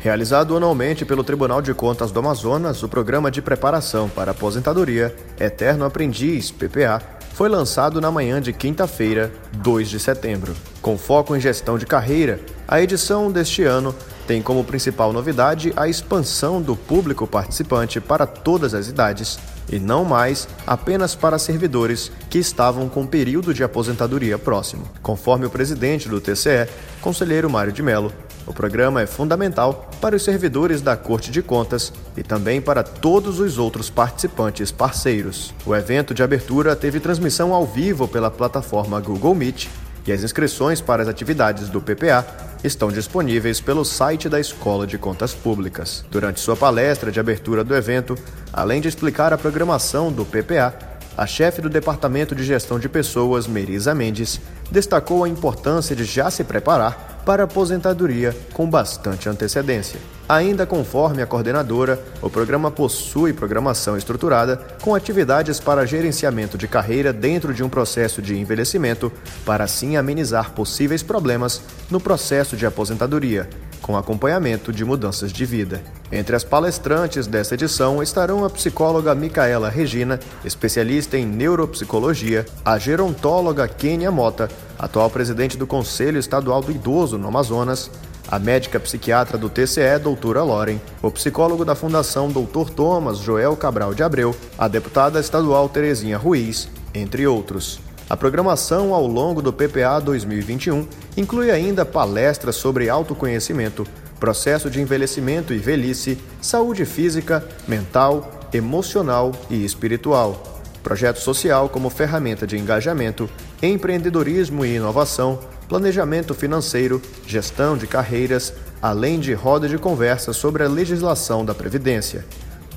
Realizado anualmente pelo Tribunal de Contas do Amazonas, o Programa de Preparação para Aposentadoria Eterno Aprendiz, PPA, foi lançado na manhã de quinta-feira, 2 de setembro. Com foco em gestão de carreira, a edição deste ano tem como principal novidade a expansão do público participante para todas as idades e não mais apenas para servidores que estavam com período de aposentadoria próximo. Conforme o presidente do TCE, conselheiro Mário de Mello, o programa é fundamental para os servidores da Corte de Contas e também para todos os outros participantes parceiros. O evento de abertura teve transmissão ao vivo pela plataforma Google Meet e as inscrições para as atividades do PPA estão disponíveis pelo site da Escola de Contas Públicas. Durante sua palestra de abertura do evento, além de explicar a programação do PPA, a chefe do Departamento de Gestão de Pessoas, Merisa Mendes, destacou a importância de já se preparar para aposentadoria com bastante antecedência. Ainda conforme a coordenadora, o programa possui programação estruturada com atividades para gerenciamento de carreira dentro de um processo de envelhecimento, para assim amenizar possíveis problemas no processo de aposentadoria, com acompanhamento de mudanças de vida. Entre as palestrantes desta edição estarão a psicóloga Micaela Regina, especialista em neuropsicologia, a gerontóloga Kênia Mota, atual presidente do Conselho Estadual do Idoso no Amazonas, a médica psiquiatra do TCE, doutora Loren, o psicólogo da Fundação Dr. Thomas Joel Cabral de Abreu, a deputada estadual Terezinha Ruiz, entre outros. A programação ao longo do PPA 2021 inclui ainda palestras sobre autoconhecimento, processo de envelhecimento e velhice, saúde física, mental, emocional e espiritual, projeto social como ferramenta de engajamento, empreendedorismo e inovação, planejamento financeiro, gestão de carreiras, além de roda de conversa sobre a legislação da Previdência.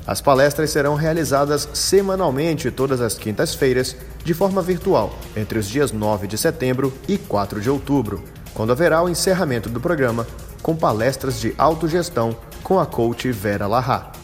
As palestras serão realizadas semanalmente todas as quintas-feiras, de forma virtual, entre os dias 9 de setembro e 4 de outubro, quando haverá o encerramento do programa com palestras de autogestão com a coach Vera Larra.